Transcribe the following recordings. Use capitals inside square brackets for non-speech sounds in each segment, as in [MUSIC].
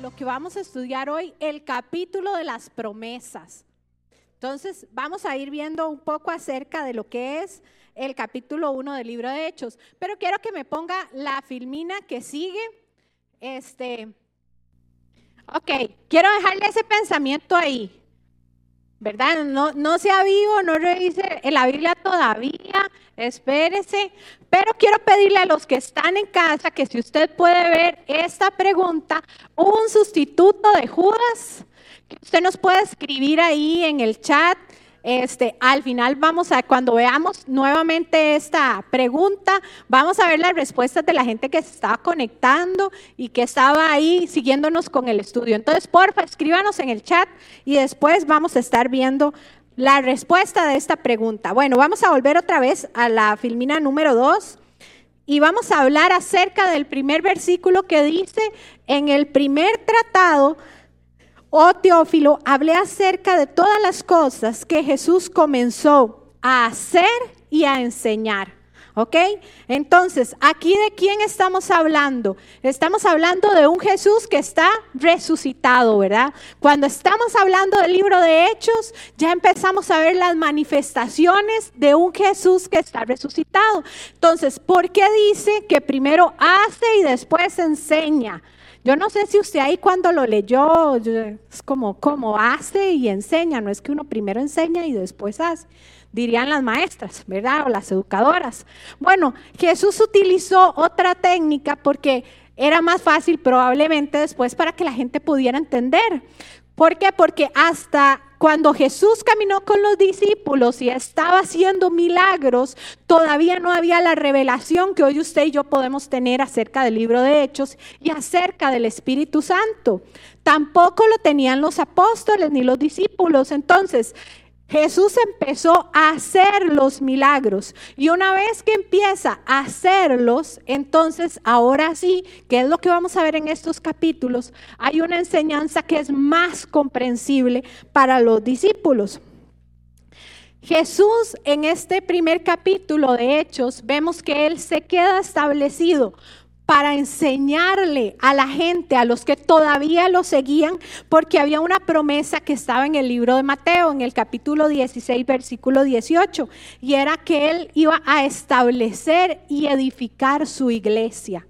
Lo que vamos a estudiar hoy, el capítulo de las promesas. Entonces, vamos a ir viendo un poco acerca de lo que es el capítulo 1 del libro de Hechos. Pero quiero que me ponga la filmina que sigue. Este, ok, quiero dejarle ese pensamiento ahí. ¿Verdad? No, no sea vivo, no revise la Biblia todavía, espérese. Pero quiero pedirle a los que están en casa que si usted puede ver esta pregunta, un sustituto de Judas, que usted nos puede escribir ahí en el chat este, al final vamos a, cuando veamos nuevamente esta pregunta, vamos a ver las respuestas de la gente que se estaba conectando y que estaba ahí siguiéndonos con el estudio. Entonces, porfa, escríbanos en el chat y después vamos a estar viendo la respuesta de esta pregunta. Bueno, vamos a volver otra vez a la filmina número 2 y vamos a hablar acerca del primer versículo que dice en el primer tratado Oh Teófilo, hablé acerca de todas las cosas que Jesús comenzó a hacer y a enseñar. ¿Ok? Entonces, ¿aquí de quién estamos hablando? Estamos hablando de un Jesús que está resucitado, ¿verdad? Cuando estamos hablando del libro de Hechos, ya empezamos a ver las manifestaciones de un Jesús que está resucitado. Entonces, ¿por qué dice que primero hace y después enseña? Yo no sé si usted ahí cuando lo leyó, es como, como hace y enseña, no es que uno primero enseña y después hace, dirían las maestras, ¿verdad? O las educadoras. Bueno, Jesús utilizó otra técnica porque era más fácil probablemente después para que la gente pudiera entender. ¿Por qué? Porque hasta cuando Jesús caminó con los discípulos y estaba haciendo milagros, todavía no había la revelación que hoy usted y yo podemos tener acerca del libro de Hechos y acerca del Espíritu Santo. Tampoco lo tenían los apóstoles ni los discípulos. Entonces, Jesús empezó a hacer los milagros y una vez que empieza a hacerlos, entonces ahora sí, que es lo que vamos a ver en estos capítulos, hay una enseñanza que es más comprensible para los discípulos. Jesús en este primer capítulo de Hechos vemos que Él se queda establecido para enseñarle a la gente, a los que todavía lo seguían, porque había una promesa que estaba en el libro de Mateo, en el capítulo 16, versículo 18, y era que él iba a establecer y edificar su iglesia.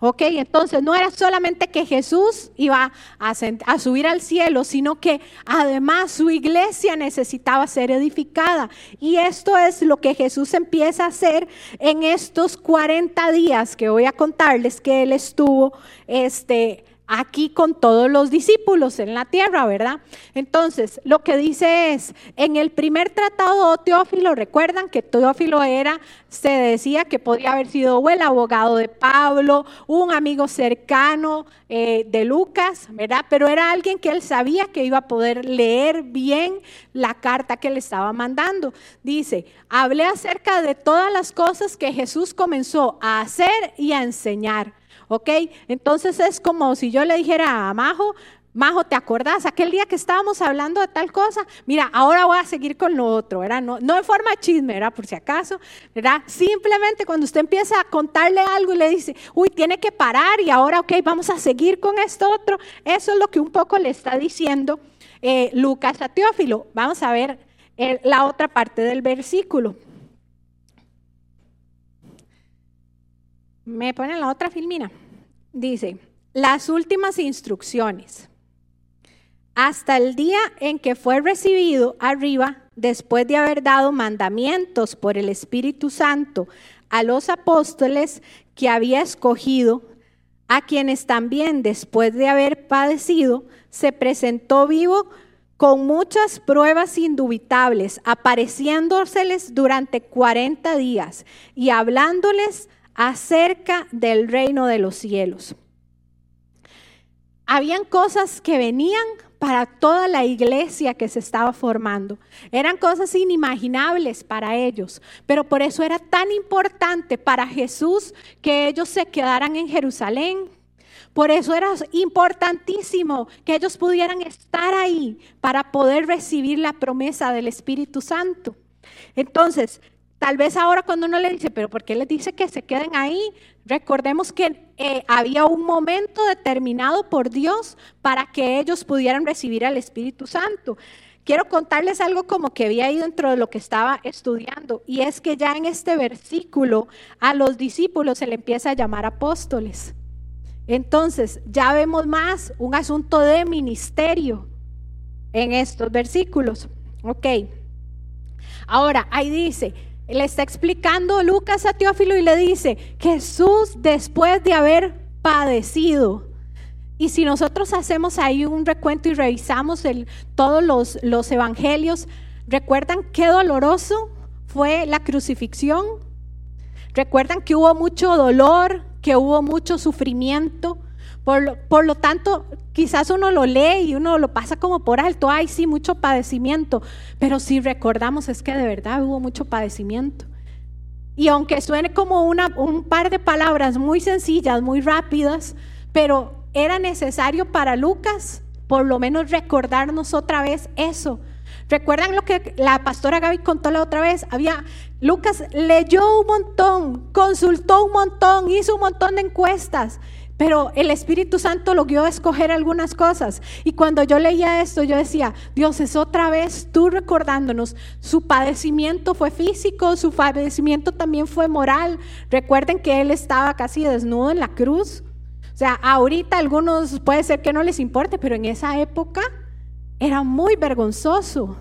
Ok, entonces no era solamente que Jesús iba a, subir al cielo, sino que además su iglesia necesitaba ser edificada. Y esto es lo que Jesús empieza a hacer en estos 40 días que voy a contarles que él estuvo este, aquí con todos los discípulos en la tierra, ¿verdad? Entonces, lo que dice es, en el primer tratado Teófilo, recuerdan que Teófilo era, se decía que podía haber sido el abogado de Pablo, un amigo cercano eh, de Lucas, ¿verdad? Pero era alguien que él sabía que iba a poder leer bien la carta que le estaba mandando. Dice, hablé acerca de todas las cosas que Jesús comenzó a hacer y a enseñar ¿ok? Entonces es como si yo le dijera a Majo, Majo, ¿te acordás aquel día que estábamos hablando de tal cosa? Mira, ahora voy a seguir con lo otro, ¿verdad? No, no en forma chisme, ¿verdad? Por si acaso, ¿verdad? Simplemente cuando usted empieza a contarle algo y le dice, uy, tiene que parar y ahora, ok, vamos a seguir con esto otro. Eso es lo que un poco le está diciendo eh, Lucas a Teófilo. Vamos a ver eh, la otra parte del versículo. Me ponen la otra filmina. Dice, las últimas instrucciones. Hasta el día en que fue recibido arriba, después de haber dado mandamientos por el Espíritu Santo a los apóstoles que había escogido, a quienes también después de haber padecido, se presentó vivo con muchas pruebas indubitables, apareciéndoseles durante 40 días y hablándoles acerca del reino de los cielos. Habían cosas que venían para toda la iglesia que se estaba formando. Eran cosas inimaginables para ellos, pero por eso era tan importante para Jesús que ellos se quedaran en Jerusalén. Por eso era importantísimo que ellos pudieran estar ahí para poder recibir la promesa del Espíritu Santo. Entonces, Tal vez ahora cuando uno le dice, pero ¿por qué les dice que se queden ahí? Recordemos que eh, había un momento determinado por Dios para que ellos pudieran recibir al Espíritu Santo. Quiero contarles algo como que había ahí dentro de lo que estaba estudiando, y es que ya en este versículo a los discípulos se le empieza a llamar apóstoles. Entonces, ya vemos más un asunto de ministerio en estos versículos. Ok. Ahora, ahí dice, le está explicando Lucas a Teófilo y le dice, Jesús después de haber padecido. Y si nosotros hacemos ahí un recuento y revisamos todos los, los evangelios, ¿recuerdan qué doloroso fue la crucifixión? ¿Recuerdan que hubo mucho dolor, que hubo mucho sufrimiento? Por lo, tanto, quizás uno lo lee y uno lo pasa como por alto, ay, sí, mucho padecimiento, pero si recordamos es que de verdad hubo mucho padecimiento. Y aunque suene como un par de palabras muy sencillas, muy rápidas, pero era necesario para Lucas por lo menos recordarnos otra vez eso. ¿Recuerdan lo que la pastora Gaby contó la otra vez? Había, Lucas leyó un montón, consultó un montón, hizo un montón de encuestas pero el Espíritu Santo lo guió a escoger algunas cosas. Y cuando yo leía esto, yo decía, Dios es otra vez tú recordándonos, su padecimiento fue físico, su padecimiento también fue moral. Recuerden que Él estaba casi desnudo en la cruz. O sea, ahorita algunos puede ser que no les importe, pero en esa época era muy vergonzoso.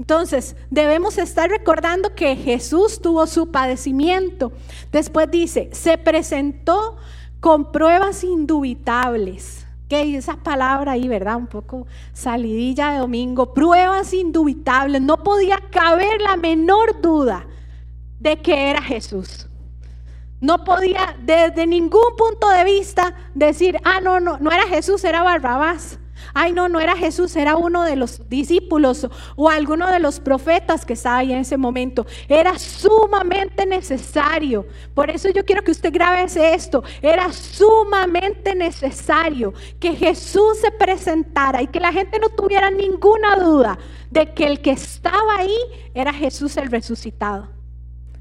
Entonces, debemos estar recordando que Jesús tuvo su padecimiento. Después dice, se presentó con pruebas indubitables. ¿Qué esa palabra ahí, verdad? Un poco salidilla de domingo. Pruebas indubitables. No podía caber la menor duda de que era Jesús. No podía desde ningún punto de vista decir, ah, no, no, no era Jesús, era Barrabás ay no, no era Jesús, era uno de los discípulos o alguno de los profetas que estaba ahí en ese momento. Era sumamente necesario. Por eso yo quiero que usted grabe esto. Era sumamente necesario que Jesús se presentara y que la gente no tuviera ninguna duda de que el que estaba ahí era Jesús el resucitado.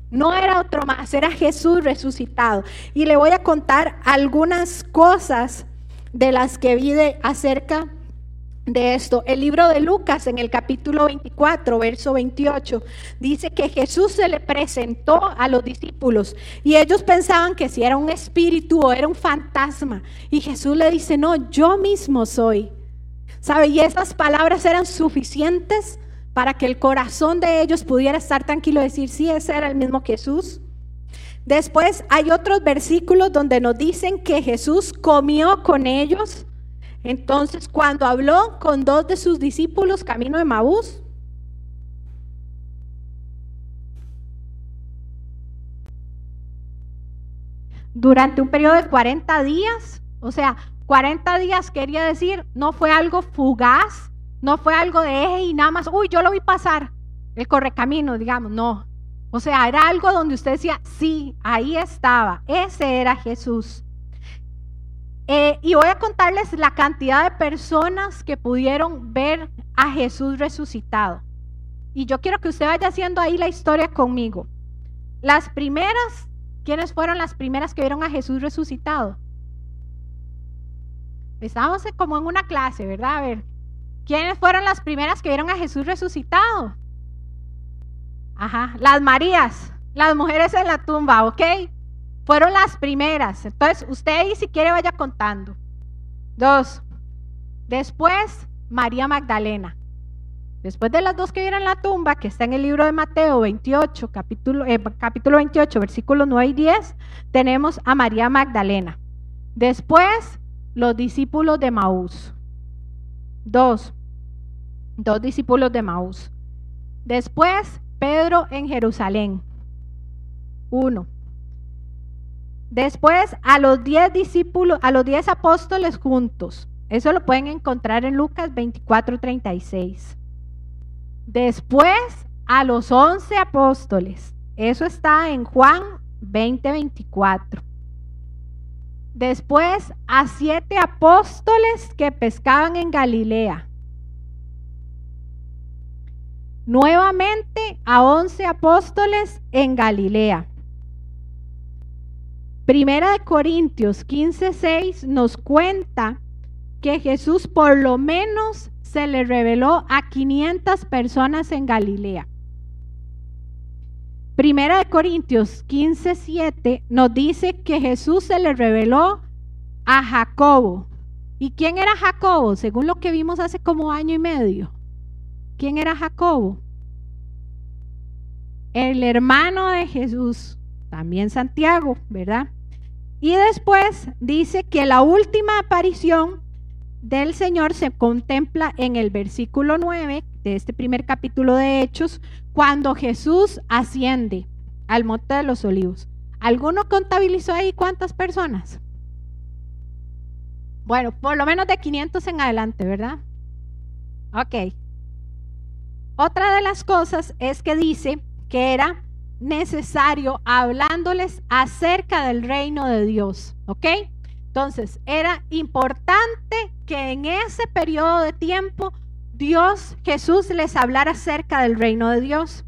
No era otro más, era Jesús resucitado. Y le voy a contar algunas cosas de las que vi acerca de esto. El libro de Lucas en el capítulo 24, verso 28, dice que Jesús se le presentó a los discípulos y ellos pensaban que si era un espíritu o era un fantasma. Y Jesús le dice, no, yo mismo soy. ¿Sabe? Y esas palabras eran suficientes para que el corazón de ellos pudiera estar tranquilo y decir, sí, ese era el mismo Jesús. Después hay otros versículos donde nos dicen que Jesús comió con ellos. Entonces, cuando habló con dos de sus discípulos camino de Maús, durante un periodo de 40 días, o sea, 40 días quería decir, no fue algo fugaz, no fue algo de eje y nada más, uy, yo lo vi pasar, el correcamino, digamos, no, o sea, era algo donde usted decía, sí, ahí estaba, ese era Jesús. Eh, y voy a contarles la cantidad de personas que pudieron ver a Jesús resucitado. Y yo quiero que usted vaya haciendo ahí la historia conmigo. Las primeras, ¿quiénes fueron las primeras que vieron a Jesús resucitado? Estábamos como en una clase, ¿verdad? A ver, ¿quiénes fueron las primeras que vieron a Jesús resucitado? Ajá, las Marías, las mujeres en la tumba, ¿ok? Fueron las primeras. Entonces, usted ahí si quiere vaya contando. Dos. Después, María Magdalena. Después de las dos que vieron la tumba, que está en el libro de Mateo 28, capítulo, eh, capítulo 28, versículos 9 y 10, tenemos a María Magdalena. Después, los discípulos de Maús. Dos. Dos discípulos de Maús. Después, Pedro en Jerusalén. Uno. Después a los diez discípulos, a los diez apóstoles juntos. Eso lo pueden encontrar en Lucas 24, 36. Después a los once apóstoles. Eso está en Juan 20, 24. Después a siete apóstoles que pescaban en Galilea. Nuevamente a once apóstoles en Galilea. Primera de Corintios 15:6 nos cuenta que Jesús por lo menos se le reveló a 500 personas en Galilea. Primera de Corintios 15:7 nos dice que Jesús se le reveló a Jacobo. ¿Y quién era Jacobo? Según lo que vimos hace como año y medio. ¿Quién era Jacobo? El hermano de Jesús, también Santiago, ¿verdad? Y después dice que la última aparición del Señor se contempla en el versículo 9 de este primer capítulo de Hechos, cuando Jesús asciende al monte de los olivos. ¿Alguno contabilizó ahí cuántas personas? Bueno, por lo menos de 500 en adelante, ¿verdad? Ok. Otra de las cosas es que dice que era necesario hablándoles acerca del reino de Dios, ¿ok? Entonces, era importante que en ese periodo de tiempo Dios, Jesús les hablara acerca del reino de Dios.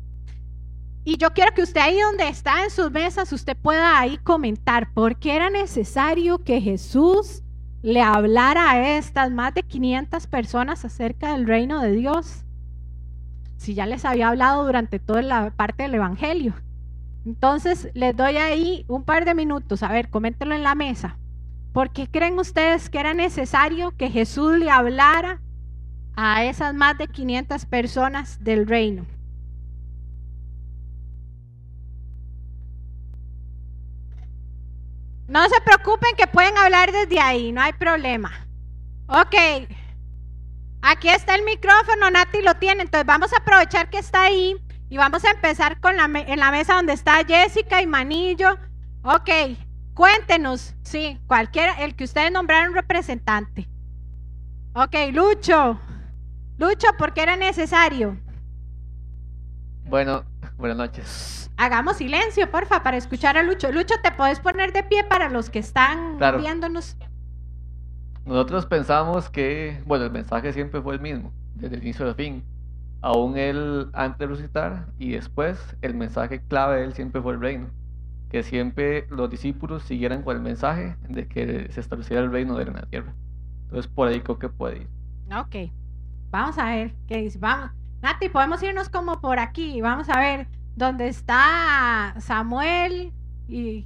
Y yo quiero que usted ahí donde está en sus mesas, usted pueda ahí comentar por qué era necesario que Jesús le hablara a estas más de 500 personas acerca del reino de Dios. Si ya les había hablado durante toda la parte del Evangelio. Entonces, les doy ahí un par de minutos. A ver, coméntenlo en la mesa. ¿Por qué creen ustedes que era necesario que Jesús le hablara a esas más de 500 personas del reino? No se preocupen que pueden hablar desde ahí, no hay problema. Ok. Aquí está el micrófono, Nati lo tiene, entonces vamos a aprovechar que está ahí y vamos a empezar con la en la mesa donde está Jessica y Manillo. Ok, cuéntenos, sí, cualquiera, el que ustedes nombraron representante. Ok, Lucho. Lucho, ¿por qué era necesario? Bueno, buenas noches. Hagamos silencio, porfa, para escuchar a Lucho. Lucho, ¿te puedes poner de pie para los que están viéndonos? Nosotros pensamos que, bueno, el mensaje siempre fue el mismo, desde el inicio al fin. Aún él antes de resucitar y después, el mensaje clave de él siempre fue el reino. Que siempre los discípulos siguieran con el mensaje de que se estableciera el reino de la tierra. Entonces, por ahí creo que puede ir. Ok, vamos a ver qué dice. Vamos, Nati, podemos irnos como por aquí. Vamos a ver donde está Samuel y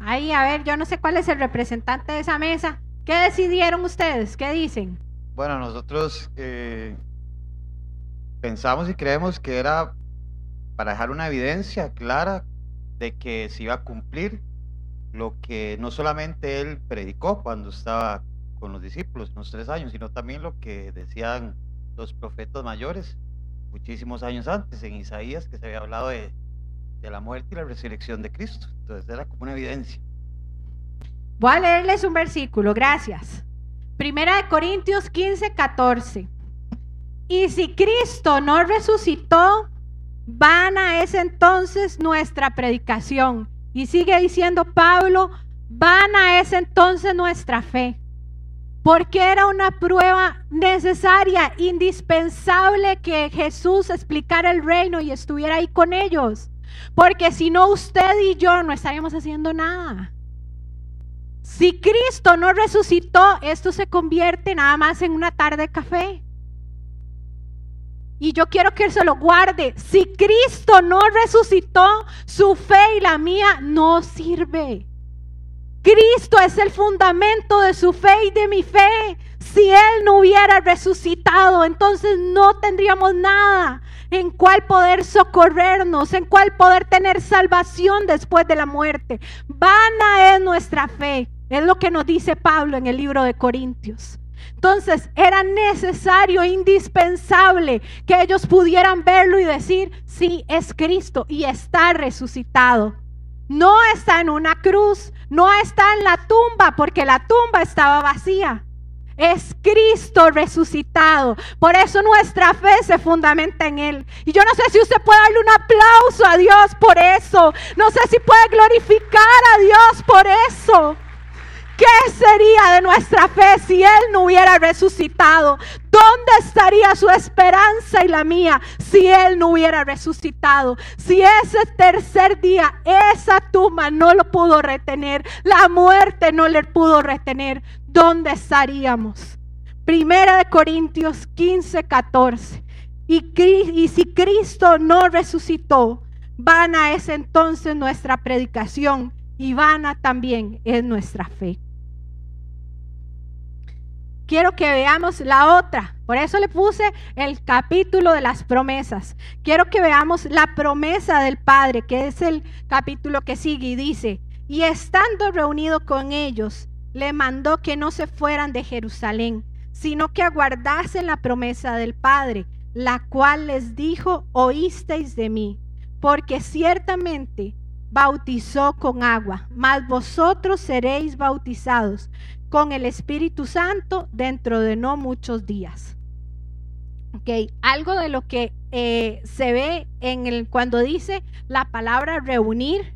ahí, a ver, yo no sé cuál es el representante de esa mesa. ¿Qué decidieron ustedes? ¿Qué dicen? Bueno, nosotros eh, pensamos y creemos que era para dejar una evidencia clara de que se iba a cumplir lo que no solamente él predicó cuando estaba con los discípulos en los tres años, sino también lo que decían los profetas mayores muchísimos años antes, en Isaías, que se había hablado de, la muerte y la resurrección de Cristo. Entonces era como una evidencia. Voy a leerles un versículo, gracias. Primera de Corintios 15, 14. Y si Cristo no resucitó, vana es entonces nuestra predicación. Y sigue diciendo Pablo, vana es entonces nuestra fe porque era una prueba necesaria, indispensable que Jesús explicara el reino y estuviera ahí con ellos. Porque si no, usted y yo no estaríamos haciendo nada. Si Cristo no resucitó, esto se convierte nada más en una tarde de café. Y yo quiero que se lo guarde. Si Cristo no resucitó, su fe y la mía no sirve. Cristo es el fundamento de su fe y de mi fe. Si Él no hubiera resucitado, entonces no tendríamos nada en cual poder socorrernos, en cual poder tener salvación después de la muerte. Vana es nuestra fe. Es lo que nos dice Pablo en el libro de Corintios. Entonces era necesario, indispensable que ellos pudieran verlo y decir, sí, es Cristo y está resucitado. No está en una cruz, no está en la tumba, porque la tumba estaba vacía. Es Cristo resucitado. Por eso nuestra fe se fundamenta en Él. Y yo no sé si usted puede darle un aplauso a Dios por eso. No sé si puede glorificar a Dios por eso. ¿Qué sería de nuestra fe si Él no hubiera resucitado? ¿Dónde estaría su esperanza y la mía si Él no hubiera resucitado? Si ese tercer día esa tumba no lo pudo retener, la muerte no le pudo retener, ¿dónde estaríamos? Primera de Corintios 15, 14. Y, y si Cristo no resucitó, vana es entonces nuestra predicación y vana también es nuestra fe. Quiero que veamos la otra. Por eso le puse el capítulo de las promesas. Quiero que veamos la promesa del Padre, que es el capítulo que sigue y dice, y estando reunido con ellos, le mandó que no se fueran de Jerusalén, sino que aguardasen la promesa del Padre, la cual les dijo, oísteis de mí, porque ciertamente bautizó con agua, mas vosotros seréis bautizados con el Espíritu Santo dentro de no muchos días. Ok, algo de lo que eh, se ve en el, cuando dice la palabra reunir,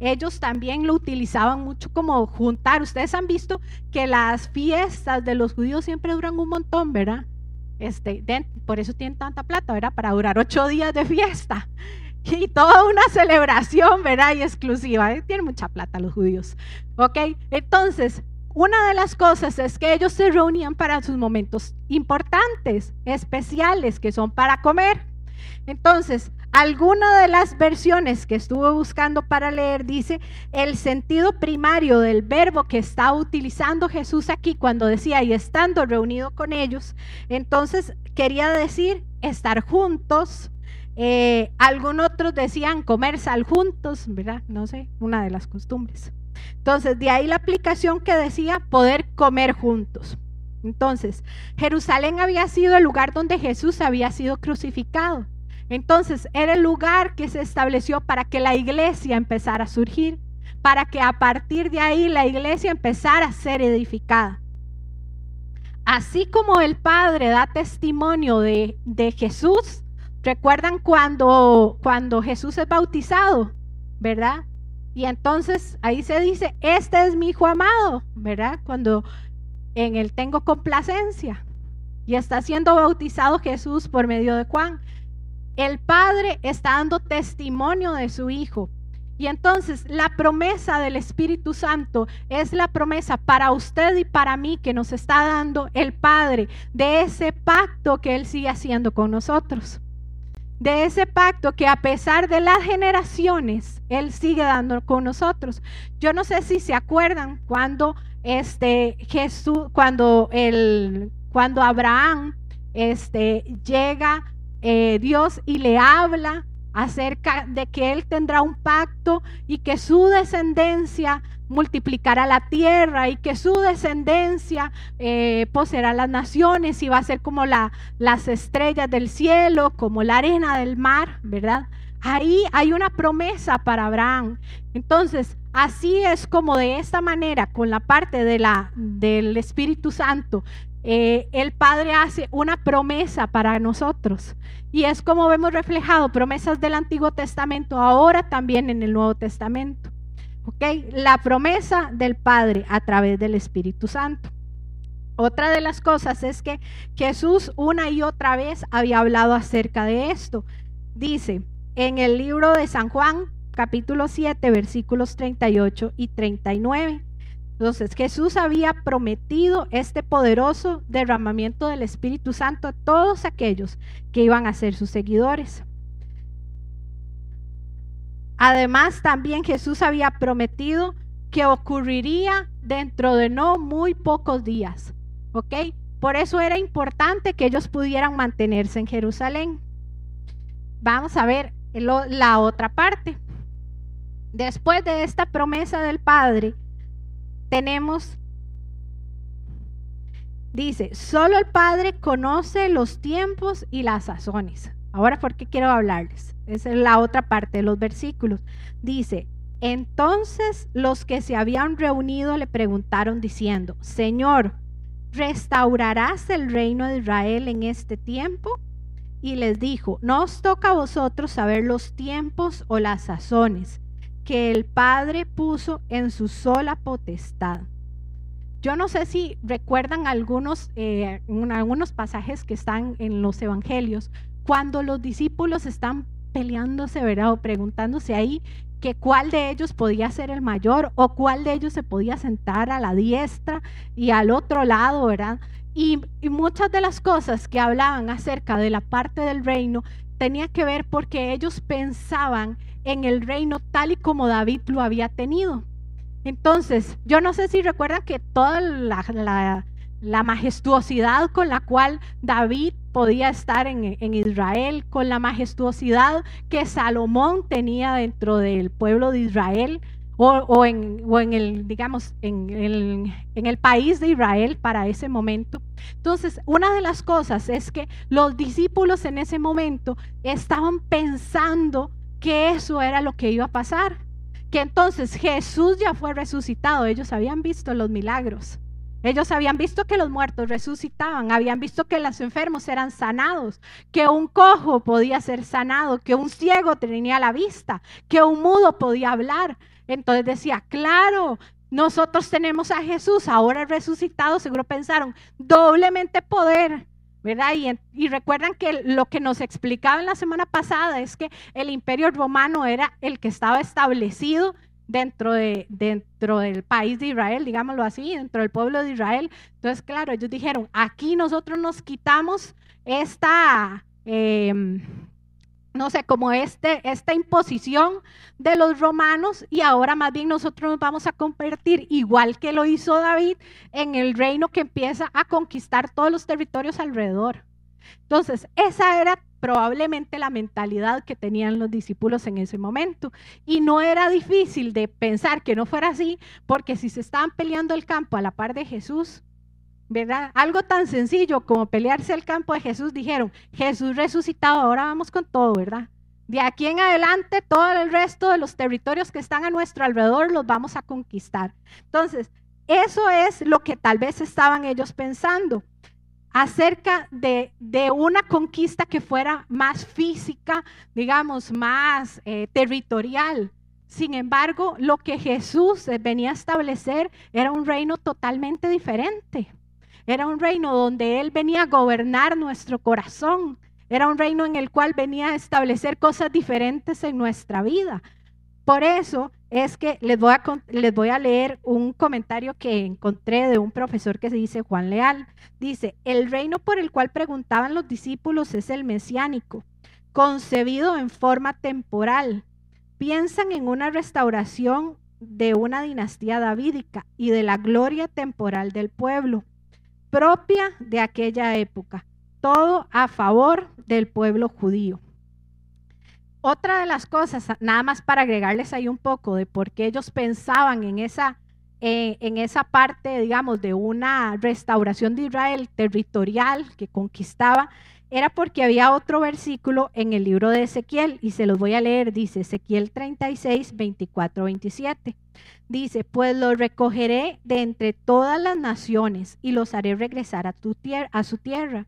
ellos también lo utilizaban mucho como juntar. Ustedes han visto que las fiestas de los judíos siempre duran un montón, ¿verdad? Este, por eso tienen tanta plata, ¿verdad? Para durar ocho días de fiesta [LAUGHS] y toda una celebración, ¿verdad? Y exclusiva. ¿eh? Tienen mucha plata los judíos. ¿Ok? Entonces, una de las cosas es que ellos se reunían para sus momentos importantes, especiales, que son para comer. Entonces, alguna de las versiones que estuve buscando para leer dice el sentido primario del verbo que está utilizando Jesús aquí cuando decía y estando reunido con ellos, entonces quería decir estar juntos, eh, algunos otros decían comer sal juntos, ¿verdad? No sé, una de las costumbres. Entonces, de ahí la aplicación que decía poder comer juntos. Entonces, Jerusalén había sido el lugar donde Jesús había sido crucificado. Entonces, era el lugar que se estableció para que la iglesia empezara a surgir, para que a partir de ahí la iglesia empezara a ser edificada. Así como el Padre da testimonio de, de Jesús, ¿Recuerdan cuando, cuando Jesús es bautizado? ¿Verdad? Y entonces ahí se dice, este es mi hijo amado, ¿verdad? Cuando en él tengo complacencia. Y está siendo bautizado Jesús por medio de Juan. El Padre está dando testimonio de su Hijo. Y entonces la promesa del Espíritu Santo es la promesa para usted y para mí que nos está dando el Padre de ese pacto que Él sigue haciendo con nosotros de ese pacto que a pesar de las generaciones, Él sigue dando con nosotros. Yo no sé si se acuerdan cuando este Jesús, cuando el, cuando Abraham este, llega eh, Dios y le habla acerca de que Él tendrá un pacto y que su descendencia multiplicará la tierra y que su descendencia eh, poseerá las naciones y va a ser como la, las estrellas del cielo, como la arena del mar, ¿verdad? Ahí hay una promesa para Abraham. Entonces, así es como de esta manera, con la parte de la, del Espíritu Santo, eh, el Padre hace una promesa para nosotros. Y es como vemos reflejado promesas del Antiguo Testamento, ahora también en el Nuevo Testamento. La promesa del Padre a través del Espíritu Santo. Otra de las cosas es que Jesús una y otra vez había hablado acerca de esto. Dice en el libro de San Juan, capítulo 7, versículos 38 y 39. Entonces Jesús había prometido este poderoso derramamiento del Espíritu Santo a todos aquellos que iban a ser sus seguidores. Además, también Jesús había prometido que ocurriría dentro de no muy pocos días. ¿Ok? Por eso era importante que ellos pudieran mantenerse en Jerusalén. Vamos a ver la otra parte. Después de esta promesa del Padre, tenemos, dice, solo el Padre conoce los tiempos y las sazones. Ahora, ¿por qué quiero hablarles? Esa es la otra parte de los versículos. Dice, entonces los que se habían reunido le preguntaron diciendo, Señor, ¿restaurarás el reino de Israel en este tiempo? Y les dijo, no os toca a vosotros saber los tiempos o las sazones que el Padre puso en su sola potestad. Yo no sé si recuerdan algunos, eh, algunos pasajes que están en los evangelios, cuando los discípulos están peleándose, ¿verdad? O preguntándose ahí que cuál de ellos podía ser el mayor o cuál de ellos se podía sentar a la diestra y al otro lado, ¿verdad? Y, y muchas de las cosas que hablaban acerca de la parte del reino tenía que ver porque ellos pensaban en el reino tal y como David lo había tenido. Entonces, yo no sé si recuerdan que toda la, majestuosidad con la cual David podía estar en, Israel, con la majestuosidad que Salomón tenía dentro del pueblo de Israel, o, en, en, el, digamos, en el, en el país de Israel para ese momento. Entonces, una de las cosas es que los discípulos en ese momento estaban pensando que eso era lo que iba a pasar que entonces Jesús ya fue resucitado. Ellos habían visto los milagros. Ellos habían visto que los muertos resucitaban, habían visto que los enfermos eran sanados, que un cojo podía ser sanado, que un ciego tenía la vista, que un mudo podía hablar. Entonces decía, claro, nosotros tenemos a Jesús, ahora resucitado, seguro pensaron, doblemente poder. ¿verdad? Y, recuerdan que lo que nos explicaba en la semana pasada es que el imperio romano era el que estaba establecido dentro, de, dentro del país de Israel, digámoslo así, dentro del pueblo de Israel. Entonces, claro, ellos dijeron, aquí nosotros nos quitamos esta... Em, no sé, como este, esta imposición de los romanos y ahora más bien nosotros nos vamos a convertir, igual que lo hizo David, en el reino que empieza a conquistar todos los territorios alrededor. Entonces, esa era probablemente la mentalidad que tenían los discípulos en ese momento. Y no era difícil de pensar que no fuera así, porque si se estaban peleando el campo a la par de Jesús, ¿verdad? Algo tan sencillo como pelearse el campo de Jesús, dijeron, Jesús resucitado, ahora vamos con todo, ¿verdad? De aquí en adelante, todo el resto de los territorios que están a nuestro alrededor los vamos a conquistar. Entonces, eso es lo que tal vez estaban ellos pensando acerca de, una conquista que fuera más física, digamos, más eh, territorial. Sin embargo, lo que Jesús venía a establecer era un reino totalmente diferente. Era un reino donde Él venía a gobernar nuestro corazón. Era un reino en el cual venía a establecer cosas diferentes en nuestra vida. Por eso es que les voy, a, voy a leer un comentario que encontré de un profesor que se dice Juan Leal. Dice, el reino por el cual preguntaban los discípulos es el mesiánico, concebido en forma temporal. Piensan en una restauración de una dinastía davídica y de la gloria temporal del pueblo propia de aquella época, todo a favor del pueblo judío. Otra de las cosas, nada más para agregarles ahí un poco de por qué ellos pensaban en esa, eh, en esa parte, digamos, de una restauración de Israel territorial que conquistaba, era porque había otro versículo en el libro de Ezequiel y se los voy a leer, dice Ezequiel 36, 24, 27. Dice, pues los recogeré de entre todas las naciones y los haré regresar a, tu a su tierra.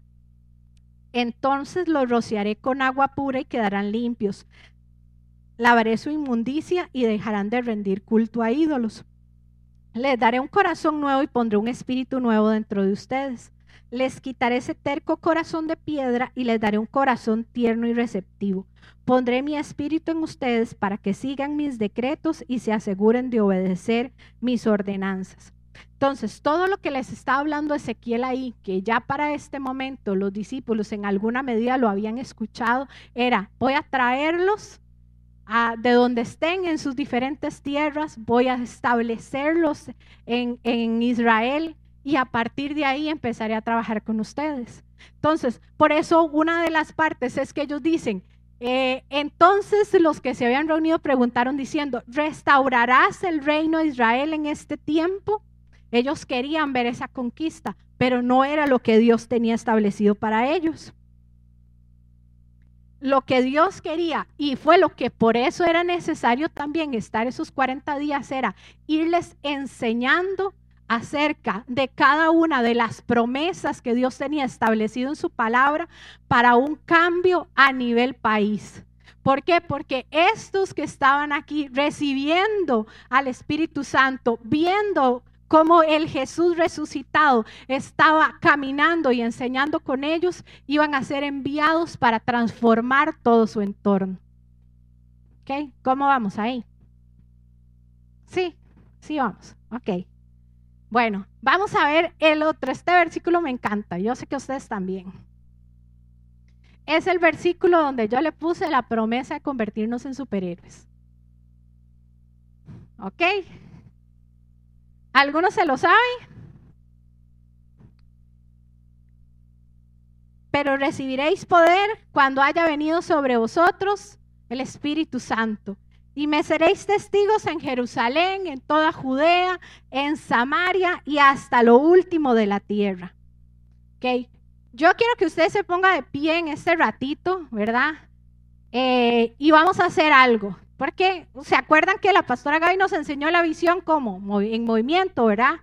Entonces los rociaré con agua pura y quedarán limpios. Lavaré su inmundicia y dejarán de rendir culto a ídolos. Les daré un corazón nuevo y pondré un espíritu nuevo dentro de ustedes. Les quitaré ese terco corazón de piedra y les daré un corazón tierno y receptivo. Pondré mi espíritu en ustedes para que sigan mis decretos y se aseguren de obedecer mis ordenanzas. Entonces, todo lo que les está hablando Ezequiel ahí, que ya para este momento los discípulos en alguna medida lo habían escuchado, era, voy a traerlos a, de donde estén en sus diferentes tierras, voy a establecerlos en, en Israel y a partir de ahí empezaré a trabajar con ustedes. Entonces, por eso una de las partes es que ellos dicen, eh, entonces los que se habían reunido preguntaron diciendo, ¿restaurarás el reino de Israel en este tiempo? Ellos querían ver esa conquista, pero no era lo que Dios tenía establecido para ellos. Lo que Dios quería, y fue lo que por eso era necesario también estar esos 40 días, era irles enseñando acerca de cada una de las promesas que Dios tenía establecido en su palabra para un cambio a nivel país. ¿Por qué? Porque estos que estaban aquí recibiendo al Espíritu Santo, viendo como el Jesús resucitado estaba caminando y enseñando con ellos, iban a ser enviados para transformar todo su entorno. ¿Ok? ¿Cómo vamos ahí? Sí, sí vamos. Ok. Bueno, vamos a ver el otro. Este versículo me encanta. Yo sé que ustedes también. Es el versículo donde yo le puse la promesa de convertirnos en superhéroes. ¿Ok? ¿Algunos se lo saben? Pero recibiréis poder cuando haya venido sobre vosotros el Espíritu Santo. Y me seréis testigos en Jerusalén, en toda Judea, en Samaria y hasta lo último de la tierra. ¿Ok? Yo quiero que usted se ponga de pie en este ratito, ¿verdad? Eh, y vamos a hacer algo. Porque se acuerdan que la pastora Gaby nos enseñó la visión como en movimiento, ¿verdad?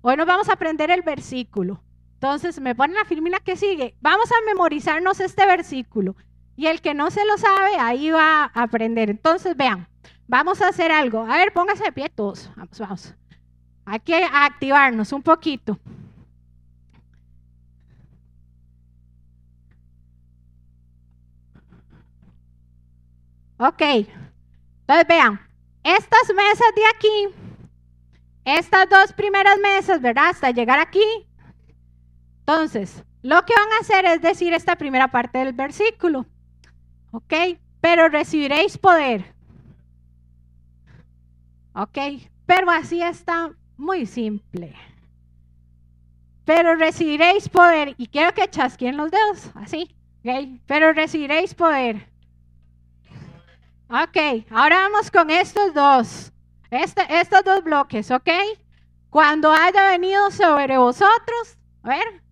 Hoy nos vamos a aprender el versículo. Entonces, me ponen la filmina que sigue. Vamos a memorizarnos este versículo. Y el que no se lo sabe, ahí va a aprender. Entonces, vean, vamos a hacer algo. A ver, pónganse de pie todos. Vamos, vamos. Hay que activarnos un poquito. Ok. Entonces vean, estas mesas de aquí, estas dos primeras mesas, ¿verdad? Hasta llegar aquí. Entonces, lo que van a hacer es decir esta primera parte del versículo. ¿Ok? Pero recibiréis poder. ¿Ok? Pero así está muy simple. Pero recibiréis poder. Y quiero que chasquen los dedos, así. ¿Ok? Pero recibiréis poder Ok, ahora vamos con estos dos. Este, estos dos bloques, ¿ok? Cuando haya venido sobre vosotros, a ver.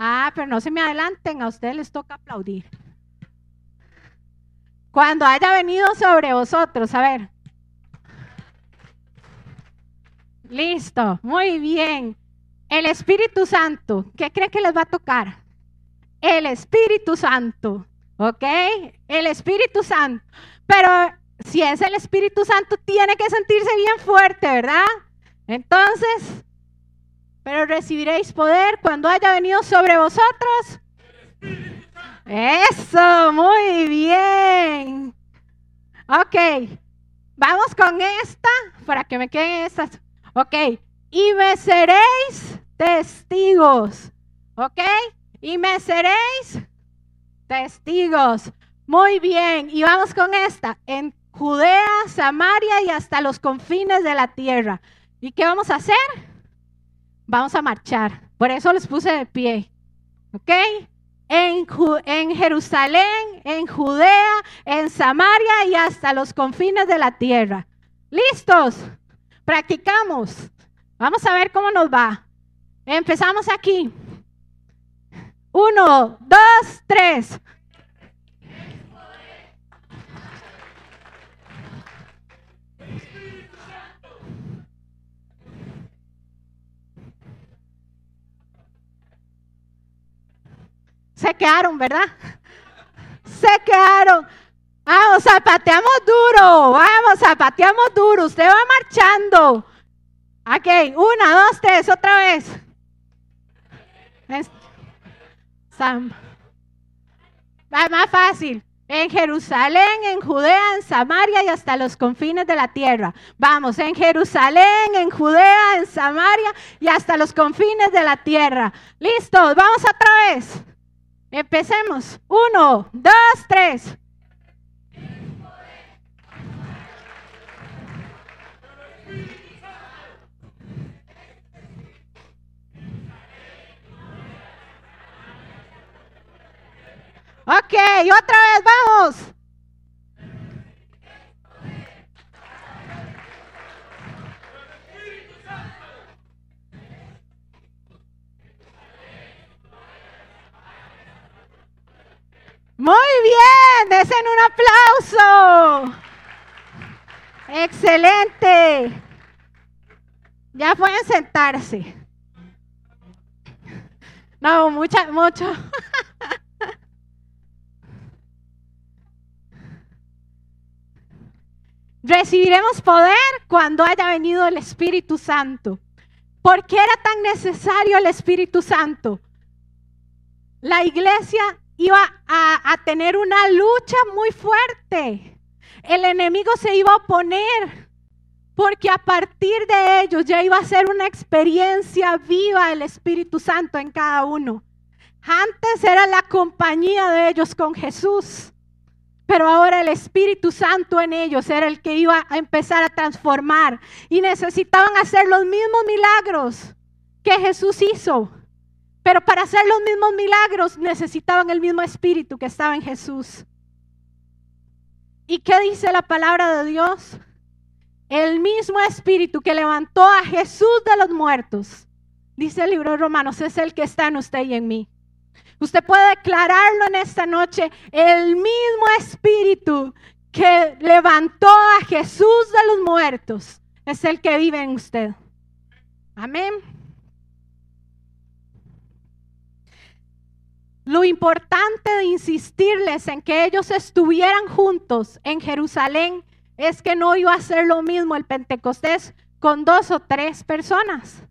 Ah, pero no se me adelanten, a ustedes les toca aplaudir. Cuando haya venido sobre vosotros, a ver. Listo, muy bien. El Espíritu Santo, ¿qué cree que les va a tocar? El Espíritu Santo. ¿Ok? El Espíritu Santo. Pero si es el Espíritu Santo, tiene que sentirse bien fuerte, ¿verdad? Entonces, pero recibiréis poder cuando haya venido sobre vosotros. Eso, muy bien. Ok, vamos con esta para que me queden estas. Ok, y me seréis testigos. Ok, y me seréis Testigos. Muy bien. Y vamos con esta. En Judea, Samaria y hasta los confines de la tierra. ¿Y qué vamos a hacer? Vamos a marchar. Por eso les puse de pie. ¿Ok? En, en, Jerusalén, en Judea, en Samaria y hasta los confines de la tierra. ¿Listos? Practicamos. Vamos a ver cómo nos va. Empezamos aquí. Uno, dos, tres. Se quedaron, ¿verdad? Se quedaron. Vamos, zapateamos duro. Vamos, zapateamos duro. Usted va marchando. Ok, una, dos, tres, otra vez. Sam. Va más fácil. En Jerusalén, en Judea, en Samaria y hasta los confines de la tierra. Vamos, en Jerusalén, en Judea, en Samaria y hasta los confines de la tierra. Listos, vamos otra vez. Empecemos. Uno, dos, tres. Ok, otra vez, vamos. Excelente. Ya pueden sentarse. No, mucha, mucho. [LAUGHS] Recibiremos poder cuando haya venido el Espíritu Santo. ¿Por qué era tan necesario el Espíritu Santo? La iglesia iba a, tener una lucha muy fuerte. El enemigo se iba a oponer porque a partir de ellos ya iba a ser una experiencia viva el Espíritu Santo en cada uno. Antes era la compañía de ellos con Jesús. Pero ahora el Espíritu Santo en ellos era el que iba a empezar a transformar. Y necesitaban hacer los mismos milagros que Jesús hizo. Pero para hacer los mismos milagros necesitaban el mismo Espíritu que estaba en Jesús. ¿Y qué dice la palabra de Dios? El mismo Espíritu que levantó a Jesús de los muertos, dice el libro de Romanos, es el que está en usted y en mí. Usted puede declararlo en esta noche. El mismo espíritu que levantó a Jesús de los muertos es el que vive en usted. Amén. Lo importante de insistirles en que ellos estuvieran juntos en Jerusalén es que no iba a ser lo mismo el Pentecostés con dos o tres personas.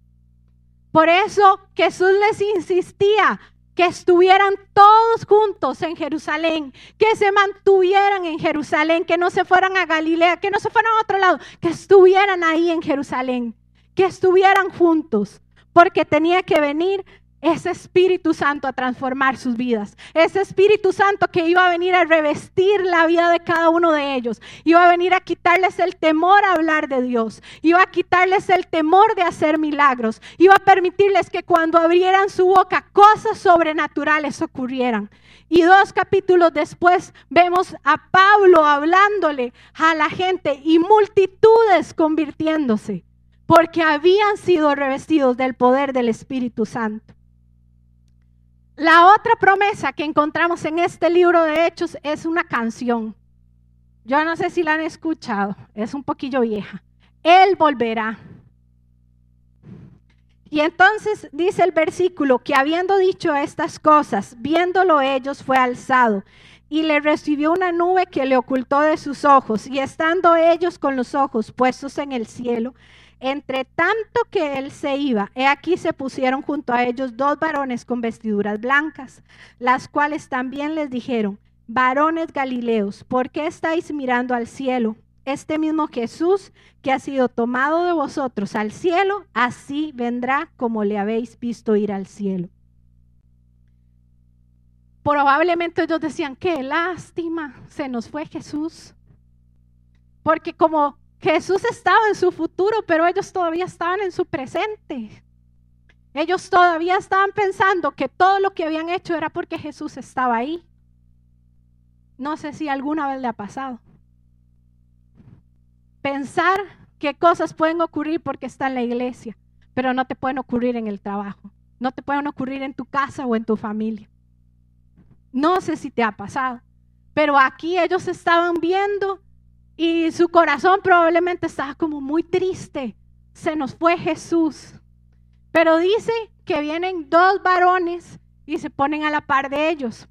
Por eso Jesús les insistía, que estuvieran todos juntos en Jerusalén, que se mantuvieran en Jerusalén, que no se fueran a Galilea, que no se fueran a otro lado, que estuvieran ahí en Jerusalén, que estuvieran juntos, porque tenía que venir ese Espíritu Santo a transformar sus vidas. Ese Espíritu Santo que iba a venir a revestir la vida de cada uno de ellos. Iba a venir a quitarles el temor a hablar de Dios. Iba a quitarles el temor de hacer milagros. Iba a permitirles que cuando abrieran su boca cosas sobrenaturales ocurrieran. Y dos capítulos después vemos a Pablo hablándole a la gente y multitudes convirtiéndose porque habían sido revestidos del poder del Espíritu Santo. La otra promesa que encontramos en este libro de Hechos es una canción. Yo no sé si la han escuchado, es un poquillo vieja. Él volverá. Y entonces dice el versículo que habiendo dicho estas cosas, viéndolo ellos, fue alzado y le recibió una nube que le ocultó de sus ojos. Y estando ellos con los ojos puestos en el cielo, entre tanto que él se iba, he aquí se pusieron junto a ellos dos varones con vestiduras blancas, las cuales también les dijeron, varones galileos, ¿por qué estáis mirando al cielo? Este mismo Jesús que ha sido tomado de vosotros al cielo, así vendrá como le habéis visto ir al cielo. Probablemente ellos decían, qué lástima, se nos fue Jesús. Porque como Jesús estaba en su futuro, pero ellos todavía estaban en su presente. Ellos todavía estaban pensando que todo lo que habían hecho era porque Jesús estaba ahí. No sé si alguna vez le ha pasado. Pensar que cosas pueden ocurrir porque está en la iglesia, pero no te pueden ocurrir en el trabajo, no te pueden ocurrir en tu casa o en tu familia. No sé si te ha pasado, pero aquí ellos estaban viendo y su corazón probablemente estaba como muy triste. Se nos fue Jesús. Pero dice que vienen dos varones y se ponen a la par de ellos.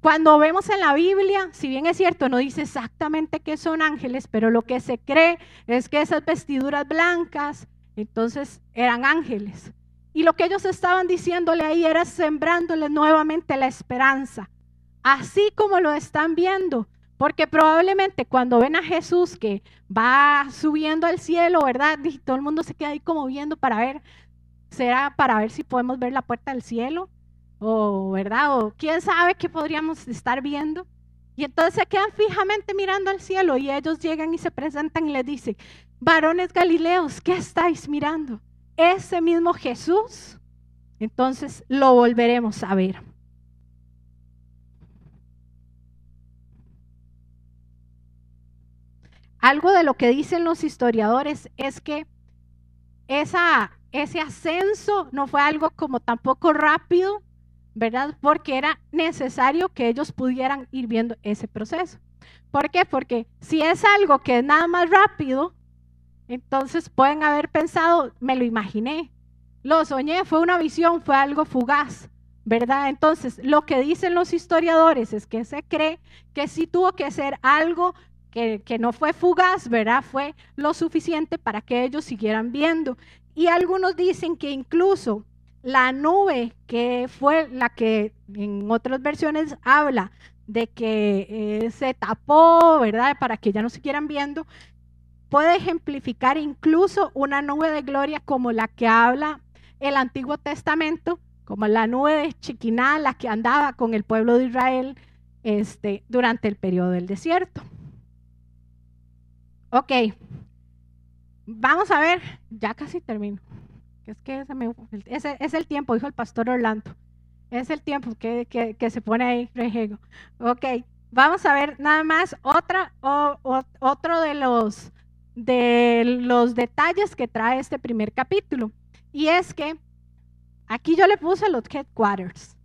Cuando vemos en la Biblia, si bien es cierto, no dice exactamente que son ángeles, pero lo que se cree es que esas vestiduras blancas, entonces eran ángeles. Y lo que ellos estaban diciéndole ahí era sembrándole nuevamente la esperanza. Así como lo están viendo, porque probablemente cuando ven a Jesús que va subiendo al cielo, ¿verdad? Y todo el mundo se queda ahí como viendo para ver, será para ver si podemos ver la puerta del cielo, o ¿verdad? O quién sabe qué podríamos estar viendo. Y entonces se quedan fijamente mirando al cielo y ellos llegan y se presentan y les dicen, varones galileos, ¿qué estáis mirando? Ese mismo Jesús, entonces lo volveremos a ver. Algo de lo que dicen los historiadores es que esa, ese ascenso no fue algo como tampoco rápido, ¿verdad? Porque era necesario que ellos pudieran ir viendo ese proceso. ¿Por qué? Porque si es algo que es nada más rápido, entonces pueden haber pensado, me lo imaginé, lo soñé, fue una visión, fue algo fugaz, ¿verdad? Entonces, lo que dicen los historiadores es que se cree que sí tuvo que ser algo que, no fue fugaz, ¿verdad? Fue lo suficiente para que ellos siguieran viendo. Y algunos dicen que incluso la nube, que fue la que en otras versiones habla de que eh, se tapó, ¿verdad? Para que ya no siguieran viendo, puede ejemplificar incluso una nube de gloria como la que habla el Antiguo Testamento, como la nube de Chiquiná, la que andaba con el pueblo de Israel este, durante el periodo del desierto. Ok, vamos a ver, ya casi termino. Es que ese, es el tiempo, dijo el pastor Orlando. Es el tiempo que, que, se pone ahí, rejego. Ok, vamos a ver nada más otra, otro de los, de los detalles que trae este primer capítulo. Y es que aquí yo le puse los headquarters.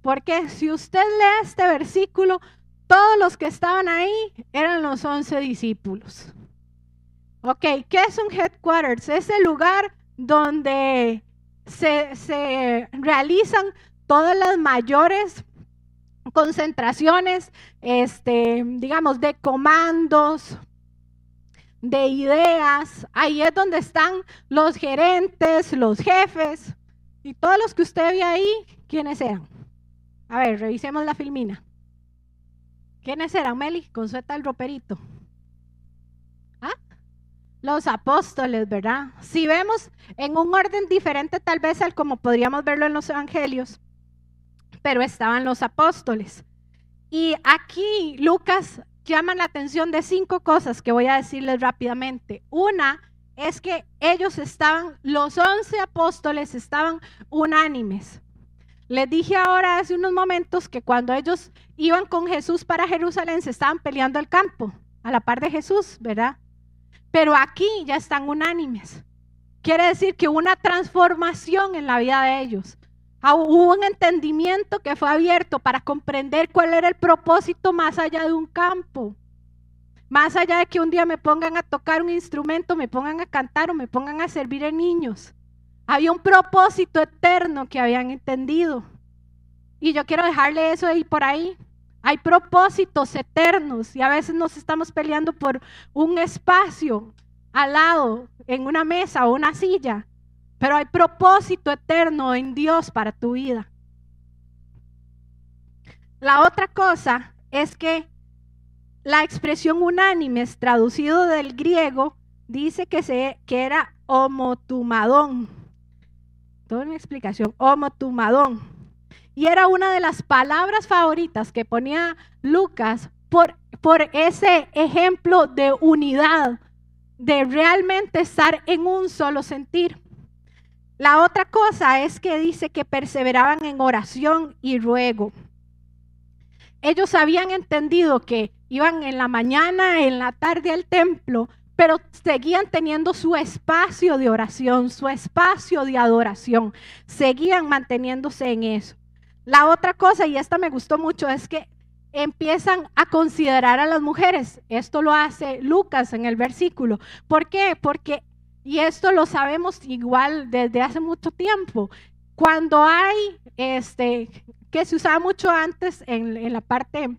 Porque si usted lee este versículo, todos los que estaban ahí eran los once discípulos. Ok, ¿qué es un headquarters? Es el lugar donde se, realizan todas las mayores concentraciones, este, digamos, de comandos, de ideas. Ahí es donde están los gerentes, los jefes y todos los que usted ve ahí, ¿quiénes eran? A ver, revisemos la filmina. ¿Quiénes eran, Meli? Con sueta el roperito. Los apóstoles, ¿verdad? Si vemos en un orden diferente tal vez al como podríamos verlo en los evangelios, pero estaban los apóstoles. Y aquí Lucas llama la atención de cinco cosas que voy a decirles rápidamente. Una es que ellos estaban, los once apóstoles estaban unánimes. Les dije ahora hace unos momentos que cuando ellos iban con Jesús para Jerusalén se estaban peleando el campo, a la par de Jesús, ¿verdad? Pero aquí ya están unánimes. Quiere decir que hubo una transformación en la vida de ellos. Ah, hubo un entendimiento que fue abierto para comprender cuál era el propósito más allá de un campo. Más allá de que un día me pongan a tocar un instrumento, me pongan a cantar o me pongan a servir a niños. Había un propósito eterno que habían entendido. Y yo quiero dejarle eso ahí por ahí. Hay propósitos eternos y a veces nos estamos peleando por un espacio al lado, en una mesa o una silla. Pero hay propósito eterno en Dios para tu vida. La otra cosa es que la expresión unánime, traducido del griego, dice que, se, que era homotumadón toda una explicación, homotumadón. Y era una de las palabras favoritas que ponía Lucas por, ese ejemplo de unidad, de realmente estar en un solo sentir. La otra cosa es que dice que perseveraban en oración y ruego. Ellos habían entendido que iban en la mañana, en la tarde al templo, pero seguían teniendo su espacio de oración, su espacio de adoración, seguían manteniéndose en eso. La otra cosa, y esta me gustó mucho, es que empiezan a considerar a las mujeres. Esto lo hace Lucas en el versículo. ¿Por qué? Porque, y esto lo sabemos igual desde hace mucho tiempo, cuando hay, este, que se usaba mucho antes en, la parte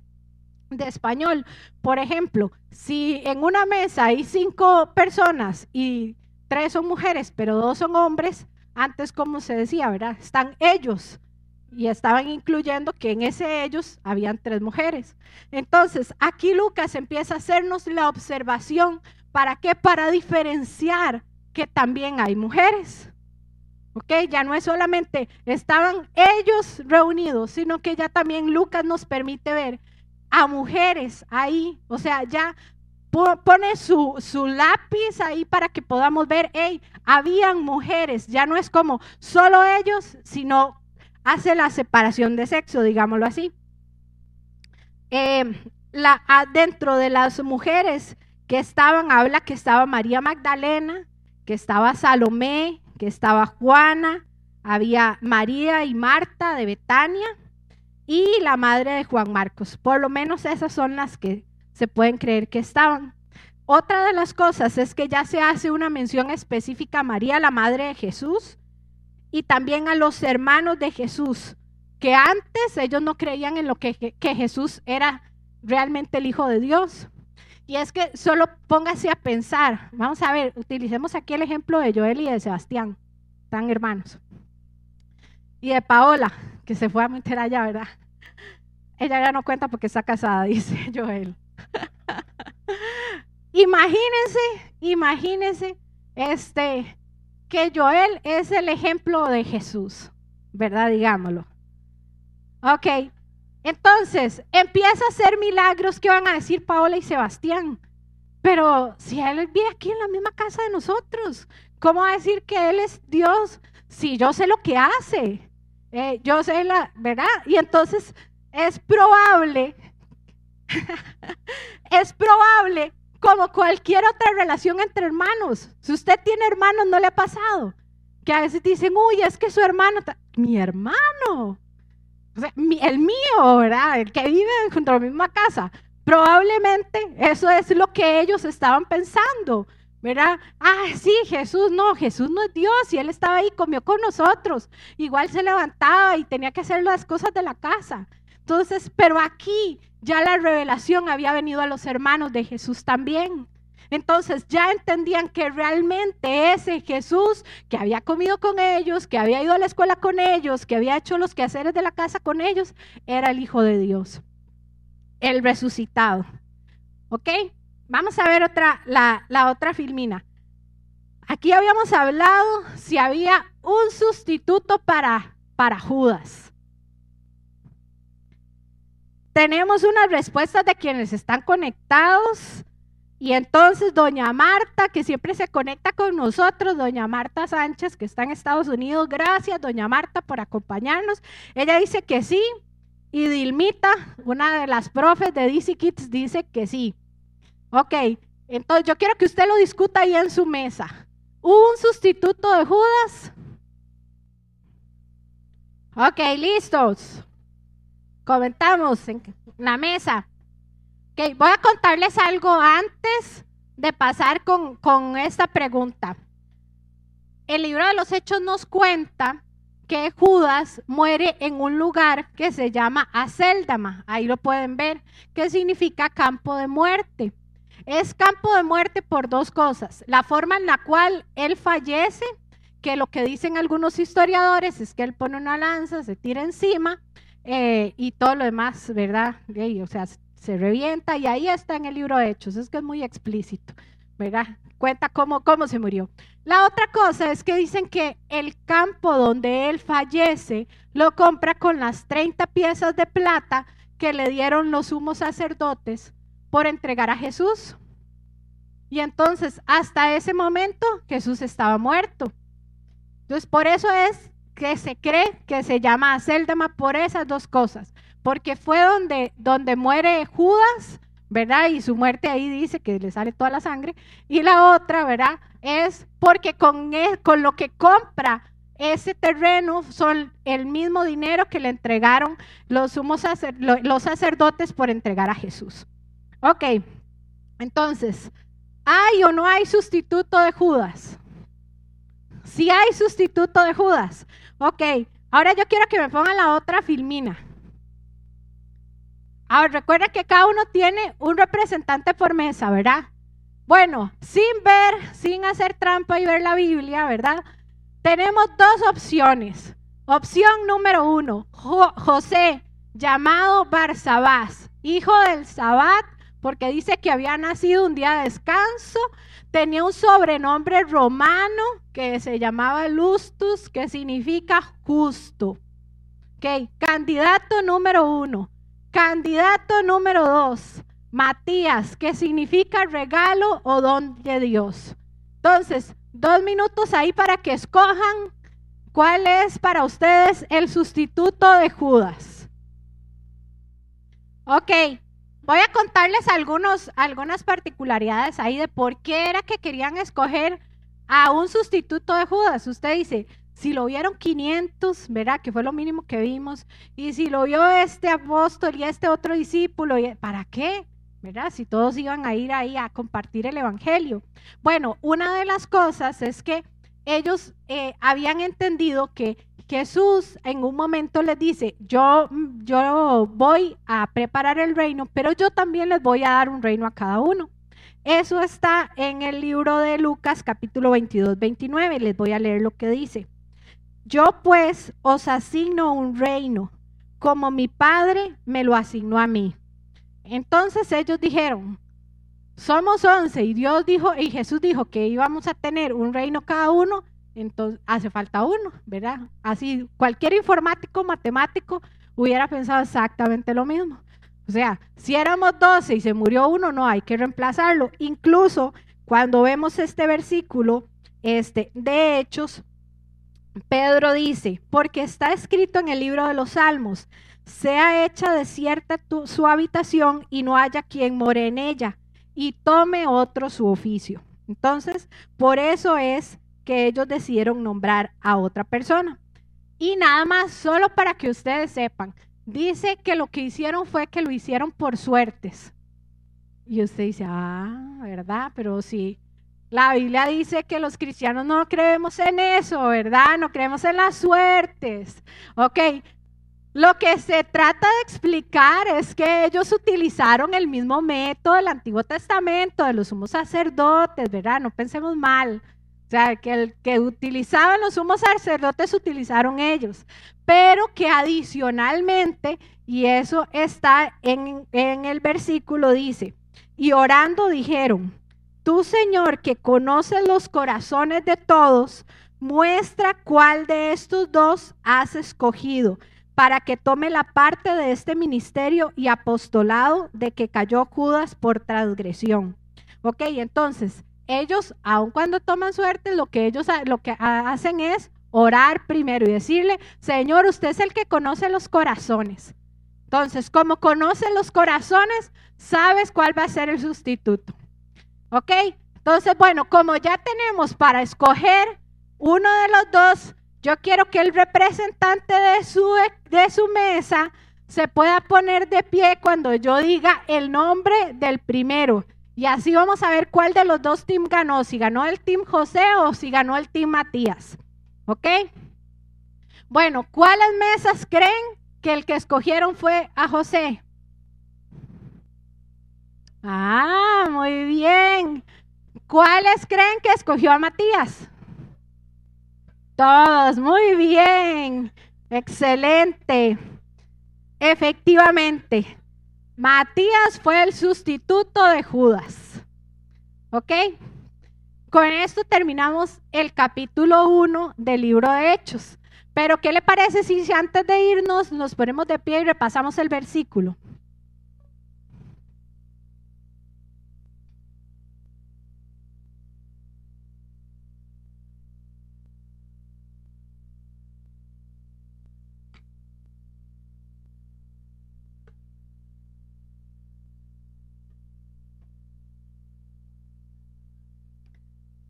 de español. Por ejemplo, si en una mesa hay cinco personas y tres son mujeres, pero dos son hombres, antes como se decía, ¿verdad? Están ellos y estaban incluyendo que en ese ellos habían tres mujeres. Entonces, aquí Lucas empieza a hacernos la observación, ¿para qué? Para diferenciar que también hay mujeres. ¿Ok? Ya no es solamente estaban ellos reunidos, sino que ya también Lucas nos permite ver a mujeres ahí, o sea, ya pone su, su, lápiz ahí para que podamos ver, hey, habían mujeres, ya no es como solo ellos, sino hace la separación de sexo, digámoslo así. Eh, la, dentro de las mujeres que estaban, habla que estaba María Magdalena, que estaba Salomé, que estaba Juana, había María y Marta de Betania, y la madre de Juan Marcos. Por lo menos esas son las que se pueden creer que estaban. Otra de las cosas es que ya se hace una mención específica a María, la madre de Jesús, y también a los hermanos de Jesús, que antes ellos no creían en lo que, que Jesús era realmente el Hijo de Dios. Y es que solo póngase a pensar. Vamos a ver, utilicemos aquí el ejemplo de Joel y de Sebastián, tan hermanos. Y de Paola, que se fue a meter allá, ¿verdad? [LAUGHS] Ella ya no cuenta porque está casada, [LAUGHS] dice Joel. [LAUGHS] imagínense, imagínense, este, que Joel es el ejemplo de Jesús, ¿verdad? Digámoslo. Ok, entonces empieza a hacer milagros que van a decir Paola y Sebastián. Pero si él vive aquí en la misma casa de nosotros, ¿cómo decir que él es Dios si yo sé lo que hace? Eh, yo sé la, ¿verdad? Y entonces es probable, [LAUGHS] es probable como cualquier otra relación entre hermanos. Si usted tiene hermanos, no le ha pasado. Que a veces dicen, uy, es que su hermano, mi hermano, el mío, ¿verdad? El que vive junto a la misma casa. Probablemente eso es lo que ellos estaban pensando, ¿verdad? Ah, sí, Jesús, no, Jesús no es Dios y Él estaba ahí, comió con nosotros. Igual se levantaba y tenía que hacer las cosas de la casa. Entonces, pero aquí ya la revelación había venido a los hermanos de Jesús también. Entonces ya entendían que realmente ese Jesús que había comido con ellos, que había ido a la escuela con ellos, que había hecho los quehaceres de la casa con ellos, era el Hijo de Dios, el resucitado. ¿Ok? Vamos a ver otra, la, la otra filmina. Aquí habíamos hablado si había un sustituto para, para Judas tenemos unas respuestas de quienes están conectados. Y entonces doña Marta, que siempre se conecta con nosotros, doña Marta Sánchez, que está en Estados Unidos, gracias doña Marta por acompañarnos. Ella dice que sí. Y Dilmita, una de las profes de DC Kids, dice que sí. Ok, entonces yo quiero que usted lo discuta ahí en su mesa. ¿Un sustituto de Judas? Ok, listos comentamos en la mesa. Voy a contarles algo antes de pasar con, con esta pregunta. El libro de los Hechos nos cuenta que Judas muere en un lugar que se llama Aceldama. Ahí lo pueden ver, que significa campo de muerte. Es campo de muerte por dos cosas. La forma en la cual él fallece, que lo que dicen algunos historiadores es que él pone una lanza, se tira encima eh, y todo lo demás, ¿verdad? o sea, se revienta y ahí está en el libro de Hechos, es que es muy explícito, ¿verdad? Cuenta cómo, cómo se murió. La otra cosa es que dicen que el campo donde él fallece lo compra con las 30 piezas de plata que le dieron los sumos sacerdotes por entregar a Jesús. Y entonces, hasta ese momento, Jesús estaba muerto. Entonces, por eso es que se cree que se llama Aceldama por esas dos cosas, porque fue donde, donde muere Judas, ¿verdad? Y su muerte ahí dice que le sale toda la sangre. Y la otra, ¿verdad? Es porque con, e, con lo que compra ese terreno son el mismo dinero que le entregaron los, sumos los sacerdotes por entregar a Jesús. Ok, entonces, ¿hay o no hay sustituto de Judas? Si hay sustituto de Judas. Ok, ahora yo quiero que me pongan la otra filmina. Ahora recuerda que cada uno tiene un representante por mesa, ¿verdad? Bueno, sin ver, sin hacer trampa y ver la Biblia, ¿verdad? Tenemos dos opciones. Opción número uno, José, llamado Barsabás, hijo del Sabbat, porque dice que había nacido un día de descanso tenía un sobrenombre romano que se llamaba Lustus, que significa justo. Ok, candidato número uno. Candidato número dos, Matías, que significa regalo o don de Dios. Entonces, dos minutos ahí para que escojan cuál es para ustedes el sustituto de Judas. Ok, Voy a contarles algunos, algunas particularidades ahí de por qué era que querían escoger a un sustituto de Judas. Usted dice, si lo vieron 500, ¿verdad? Que fue lo mínimo que vimos. Y si lo vio este apóstol y este otro discípulo, ¿para qué? ¿Verdad? Si todos iban a ir ahí a compartir el Evangelio. Bueno, una de las cosas es que ellos eh, habían entendido que Jesús en un momento les dice, yo, yo voy a preparar el reino, pero yo también les voy a dar un reino a cada uno. Eso está en el libro de Lucas capítulo 22, 29. Les voy a leer lo que dice. Yo pues os asigno un reino, como mi padre me lo asignó a mí. Entonces ellos dijeron, somos once y Dios dijo y Jesús dijo que íbamos a tener un reino cada uno, entonces hace falta uno, ¿verdad? Así cualquier informático, matemático hubiera pensado exactamente lo mismo. O sea, si éramos doce y se murió uno, no hay que reemplazarlo. Incluso cuando vemos este versículo este, de Hechos, Pedro dice, porque está escrito en el libro de los Salmos, sea hecha desierta su habitación y no haya quien more en ella, y tome otro su oficio. Entonces, por eso es que ellos decidieron nombrar a otra persona. Y nada más, solo para que ustedes sepan, dice que lo que hicieron fue que lo hicieron por suertes. Y usted dice, ah, ¿verdad? Pero sí, la Biblia dice que los cristianos no creemos en eso, ¿verdad? No creemos en las suertes. Ok, lo que se trata de explicar es que ellos utilizaron el mismo método del Antiguo Testamento, de los sumos sacerdotes, ¿verdad? No pensemos mal. O sea, que el que utilizaban los sumos sacerdotes utilizaron ellos, pero que adicionalmente, y eso está en, el versículo, dice, y orando dijeron, tú Señor que conoces los corazones de todos, muestra cuál de estos dos has escogido para que tome la parte de este ministerio y apostolado de que cayó Judas por transgresión. Ok, entonces, ellos, aun cuando toman suerte, lo que ellos lo que hacen es orar primero y decirle, Señor, usted es el que conoce los corazones. Entonces, como conoce los corazones, sabes cuál va a ser el sustituto. ¿Ok? Entonces, bueno, como ya tenemos para escoger uno de los dos, yo quiero que el representante de su, de su mesa se pueda poner de pie cuando yo diga el nombre del primero. Y así vamos a ver cuál de los dos teams ganó, si ganó el team José o si ganó el team Matías. ¿Ok? Bueno, ¿cuáles mesas creen que el que escogieron fue a José? Ah, muy bien. ¿Cuáles creen que escogió a Matías? Todos, muy bien. Excelente. Efectivamente, Matías fue el sustituto de Judas. ¿Ok? Con esto terminamos el capítulo 1 del libro de Hechos. Pero, ¿qué le parece si antes de irnos nos ponemos de pie y repasamos el versículo?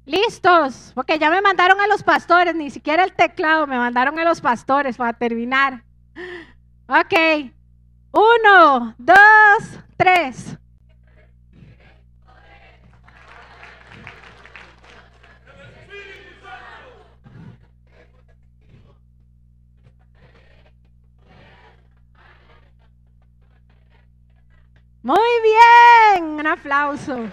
Listos, porque ya me mandaron a los pastores, ni siquiera el teclado, me mandaron a los pastores para terminar. Ok, uno, dos, tres. Muy bien, un aplauso.